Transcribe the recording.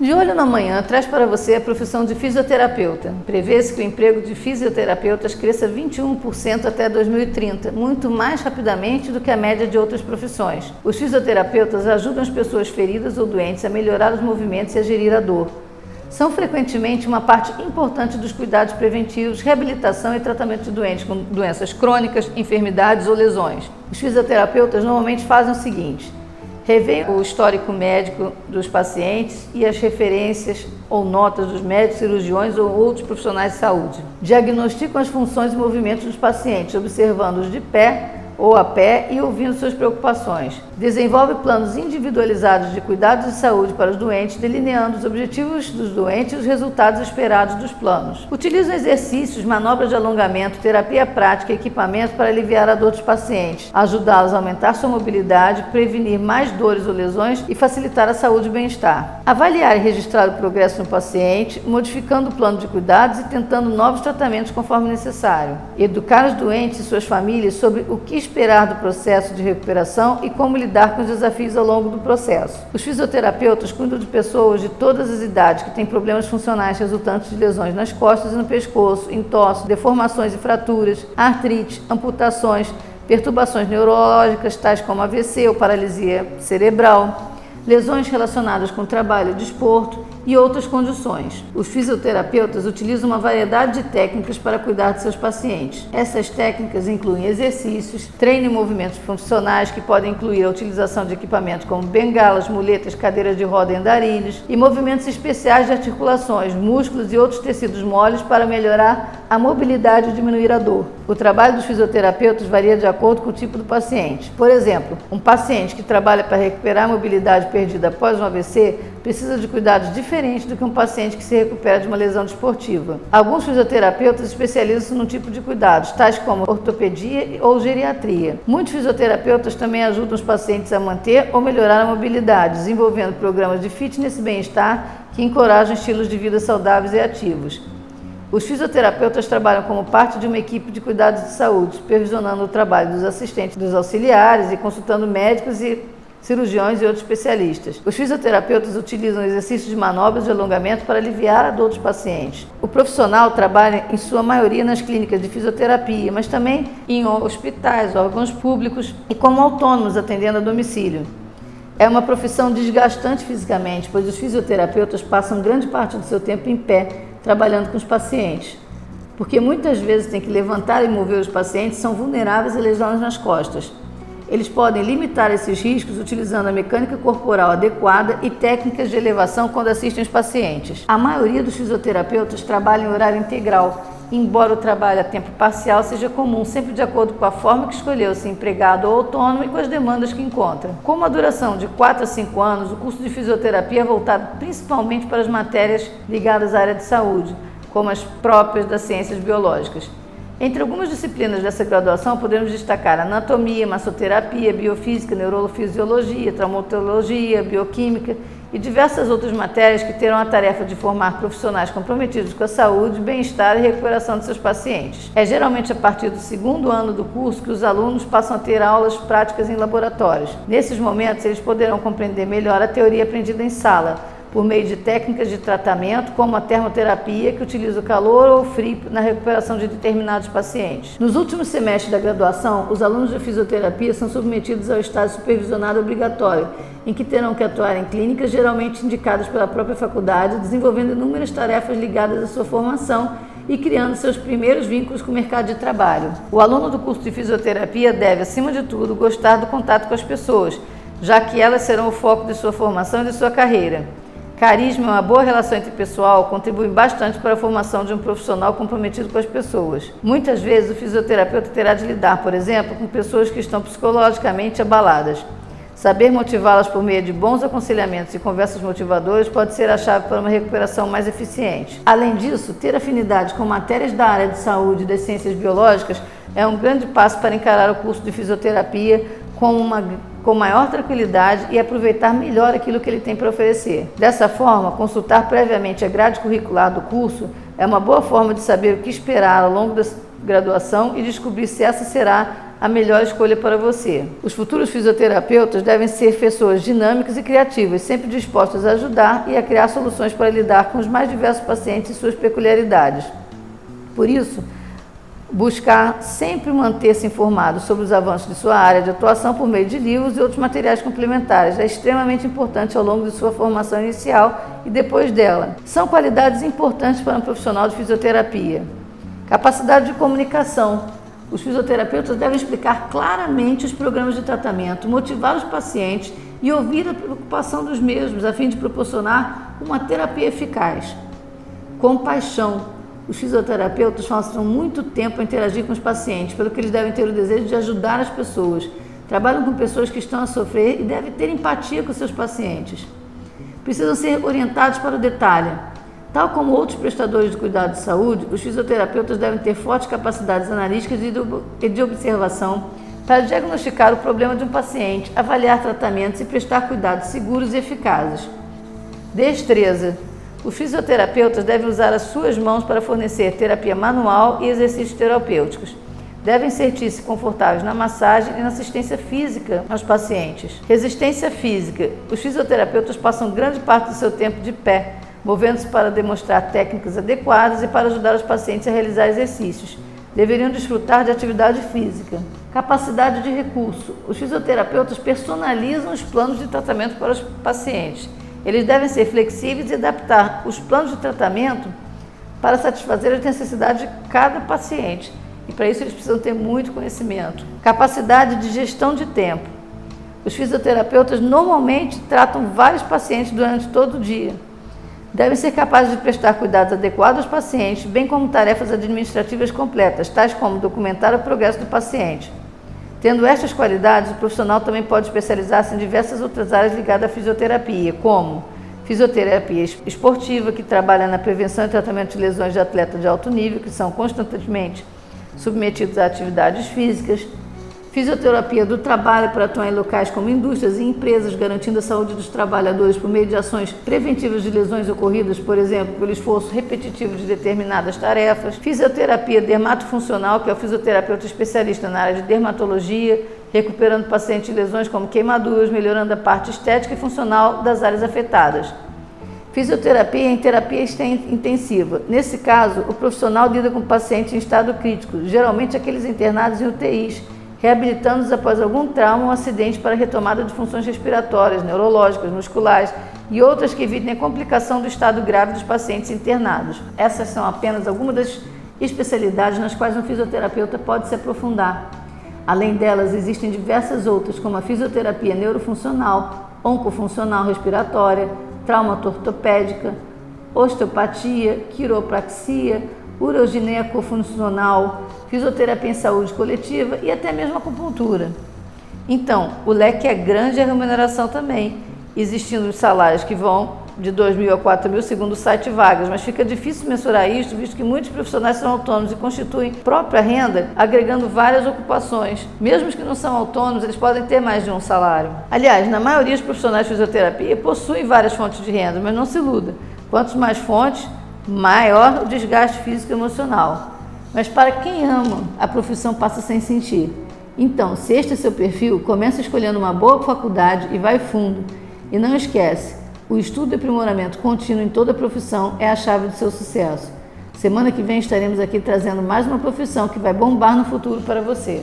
De Olho na Manhã traz para você a profissão de fisioterapeuta. Prevê-se que o emprego de fisioterapeutas cresça 21% até 2030, muito mais rapidamente do que a média de outras profissões. Os fisioterapeutas ajudam as pessoas feridas ou doentes a melhorar os movimentos e a gerir a dor. São frequentemente uma parte importante dos cuidados preventivos, reabilitação e tratamento de doentes com doenças crônicas, enfermidades ou lesões. Os fisioterapeutas normalmente fazem o seguinte: Revê o histórico médico dos pacientes e as referências ou notas dos médicos, cirurgiões ou outros profissionais de saúde. Diagnosticam as funções e movimentos dos pacientes, observando-os de pé ou a pé e ouvindo suas preocupações. Desenvolve planos individualizados de cuidados de saúde para os doentes, delineando os objetivos dos doentes e os resultados esperados dos planos. Utiliza exercícios, manobras de alongamento, terapia prática e equipamentos para aliviar a dor dos pacientes, ajudá-los a aumentar sua mobilidade, prevenir mais dores ou lesões e facilitar a saúde e bem-estar. Avaliar e registrar o progresso no paciente, modificando o plano de cuidados e tentando novos tratamentos conforme necessário. Educar os doentes e suas famílias sobre o que esperar do processo de recuperação e como lidar com os desafios ao longo do processo. Os fisioterapeutas cuidam de pessoas de todas as idades que têm problemas funcionais resultantes de lesões nas costas e no pescoço, entorse, deformações e fraturas, artrite, amputações, perturbações neurológicas tais como AVC ou paralisia cerebral, lesões relacionadas com trabalho, desporto e outras condições. Os fisioterapeutas utilizam uma variedade de técnicas para cuidar de seus pacientes. Essas técnicas incluem exercícios, treino e movimentos funcionais que podem incluir a utilização de equipamentos como bengalas, muletas, cadeiras de roda e andarilhos e movimentos especiais de articulações, músculos e outros tecidos moles para melhorar a mobilidade e diminuir a dor. O trabalho dos fisioterapeutas varia de acordo com o tipo do paciente. Por exemplo, um paciente que trabalha para recuperar a mobilidade perdida após um AVC precisa de cuidados diferentes do que um paciente que se recupera de uma lesão desportiva. Alguns fisioterapeutas especializam-se num tipo de cuidados, tais como ortopedia ou geriatria. Muitos fisioterapeutas também ajudam os pacientes a manter ou melhorar a mobilidade, desenvolvendo programas de fitness e bem-estar que encorajam estilos de vida saudáveis e ativos. Os fisioterapeutas trabalham como parte de uma equipe de cuidados de saúde, supervisionando o trabalho dos assistentes dos auxiliares e consultando médicos e cirurgiões e outros especialistas. Os fisioterapeutas utilizam exercícios de manobras de alongamento para aliviar a dor dos pacientes. O profissional trabalha, em sua maioria, nas clínicas de fisioterapia, mas também em hospitais, órgãos públicos e como autônomos atendendo a domicílio. É uma profissão desgastante fisicamente, pois os fisioterapeutas passam grande parte do seu tempo em pé, trabalhando com os pacientes. Porque muitas vezes tem que levantar e mover os pacientes, são vulneráveis a lesões nas costas. Eles podem limitar esses riscos utilizando a mecânica corporal adequada e técnicas de elevação quando assistem os pacientes. A maioria dos fisioterapeutas trabalha em horário integral, embora o trabalho a tempo parcial seja comum, sempre de acordo com a forma que escolheu, se empregado ou autônomo e com as demandas que encontra. Com uma duração de 4 a 5 anos, o curso de fisioterapia é voltado principalmente para as matérias ligadas à área de saúde, como as próprias das ciências biológicas. Entre algumas disciplinas dessa graduação, podemos destacar anatomia, massoterapia, biofísica, neurofisiologia, traumatologia, bioquímica e diversas outras matérias que terão a tarefa de formar profissionais comprometidos com a saúde, bem-estar e recuperação de seus pacientes. É geralmente a partir do segundo ano do curso que os alunos passam a ter aulas práticas em laboratórios. Nesses momentos, eles poderão compreender melhor a teoria aprendida em sala por meio de técnicas de tratamento, como a termoterapia, que utiliza o calor ou o frio na recuperação de determinados pacientes. Nos últimos semestres da graduação, os alunos de fisioterapia são submetidos ao estágio supervisionado obrigatório, em que terão que atuar em clínicas geralmente indicadas pela própria faculdade, desenvolvendo inúmeras tarefas ligadas à sua formação e criando seus primeiros vínculos com o mercado de trabalho. O aluno do curso de fisioterapia deve, acima de tudo, gostar do contato com as pessoas, já que elas serão o foco de sua formação e de sua carreira. Carisma e uma boa relação interpessoal contribuem bastante para a formação de um profissional comprometido com as pessoas. Muitas vezes o fisioterapeuta terá de lidar, por exemplo, com pessoas que estão psicologicamente abaladas. Saber motivá-las por meio de bons aconselhamentos e conversas motivadoras pode ser a chave para uma recuperação mais eficiente. Além disso, ter afinidade com matérias da área de saúde e das ciências biológicas é um grande passo para encarar o curso de fisioterapia com uma com maior tranquilidade e aproveitar melhor aquilo que ele tem para oferecer. Dessa forma, consultar previamente a grade curricular do curso é uma boa forma de saber o que esperar ao longo da graduação e descobrir se essa será a melhor escolha para você. Os futuros fisioterapeutas devem ser pessoas dinâmicas e criativas, sempre dispostas a ajudar e a criar soluções para lidar com os mais diversos pacientes e suas peculiaridades. Por isso, buscar sempre manter-se informado sobre os avanços de sua área de atuação por meio de livros e outros materiais complementares é extremamente importante ao longo de sua formação inicial e depois dela. São qualidades importantes para um profissional de fisioterapia. Capacidade de comunicação. Os fisioterapeutas devem explicar claramente os programas de tratamento, motivar os pacientes e ouvir a preocupação dos mesmos, a fim de proporcionar uma terapia eficaz. Compaixão os fisioterapeutas passam muito tempo a interagir com os pacientes, pelo que eles devem ter o desejo de ajudar as pessoas. Trabalham com pessoas que estão a sofrer e devem ter empatia com seus pacientes. Precisam ser orientados para o detalhe. Tal como outros prestadores de cuidado de saúde, os fisioterapeutas devem ter fortes capacidades analíticas e de observação para diagnosticar o problema de um paciente, avaliar tratamentos e prestar cuidados seguros e eficazes. Destreza. Os fisioterapeutas devem usar as suas mãos para fornecer terapia manual e exercícios terapêuticos. Devem sentir-se confortáveis na massagem e na assistência física aos pacientes. Resistência física. Os fisioterapeutas passam grande parte do seu tempo de pé, movendo-se para demonstrar técnicas adequadas e para ajudar os pacientes a realizar exercícios. Deveriam desfrutar de atividade física. Capacidade de recurso. Os fisioterapeutas personalizam os planos de tratamento para os pacientes eles devem ser flexíveis e adaptar os planos de tratamento para satisfazer as necessidades de cada paciente. E para isso eles precisam ter muito conhecimento. Capacidade de gestão de tempo. Os fisioterapeutas normalmente tratam vários pacientes durante todo o dia. Devem ser capazes de prestar cuidados adequados aos pacientes, bem como tarefas administrativas completas, tais como documentar o progresso do paciente. Tendo estas qualidades, o profissional também pode especializar-se em diversas outras áreas ligadas à fisioterapia, como fisioterapia esportiva, que trabalha na prevenção e tratamento de lesões de atleta de alto nível, que são constantemente submetidos a atividades físicas, Fisioterapia do trabalho para atuar em locais como indústrias e empresas, garantindo a saúde dos trabalhadores por meio de ações preventivas de lesões ocorridas, por exemplo, pelo esforço repetitivo de determinadas tarefas. Fisioterapia dermatofuncional, que é o fisioterapeuta especialista na área de dermatologia, recuperando pacientes de lesões como queimaduras, melhorando a parte estética e funcional das áreas afetadas. Fisioterapia em terapia intensiva. Nesse caso, o profissional lida com pacientes em estado crítico, geralmente aqueles internados em UTIs reabilitando-os após algum trauma ou acidente para retomada de funções respiratórias, neurológicas, musculares e outras que evitem a complicação do estado grave dos pacientes internados. Essas são apenas algumas das especialidades nas quais um fisioterapeuta pode se aprofundar. Além delas, existem diversas outras, como a fisioterapia neurofuncional, oncofuncional respiratória, trauma ortopédica, osteopatia, quiropraxia, urogineco-funcional, fisioterapia em saúde coletiva e até mesmo acupuntura. Então, o leque é grande a remuneração também, existindo salários que vão de 2 mil a 4 mil, segundo o site Vagas, mas fica difícil mensurar isso, visto que muitos profissionais são autônomos e constituem própria renda, agregando várias ocupações. Mesmo os que não são autônomos, eles podem ter mais de um salário. Aliás, na maioria dos profissionais de fisioterapia possuem várias fontes de renda, mas não se iluda. Quantos mais fontes, maior o desgaste físico e emocional. Mas para quem ama, a profissão passa sem sentir. Então, se este é seu perfil, comece escolhendo uma boa faculdade e vai fundo. E não esquece, o estudo e aprimoramento contínuo em toda a profissão é a chave do seu sucesso. Semana que vem estaremos aqui trazendo mais uma profissão que vai bombar no futuro para você.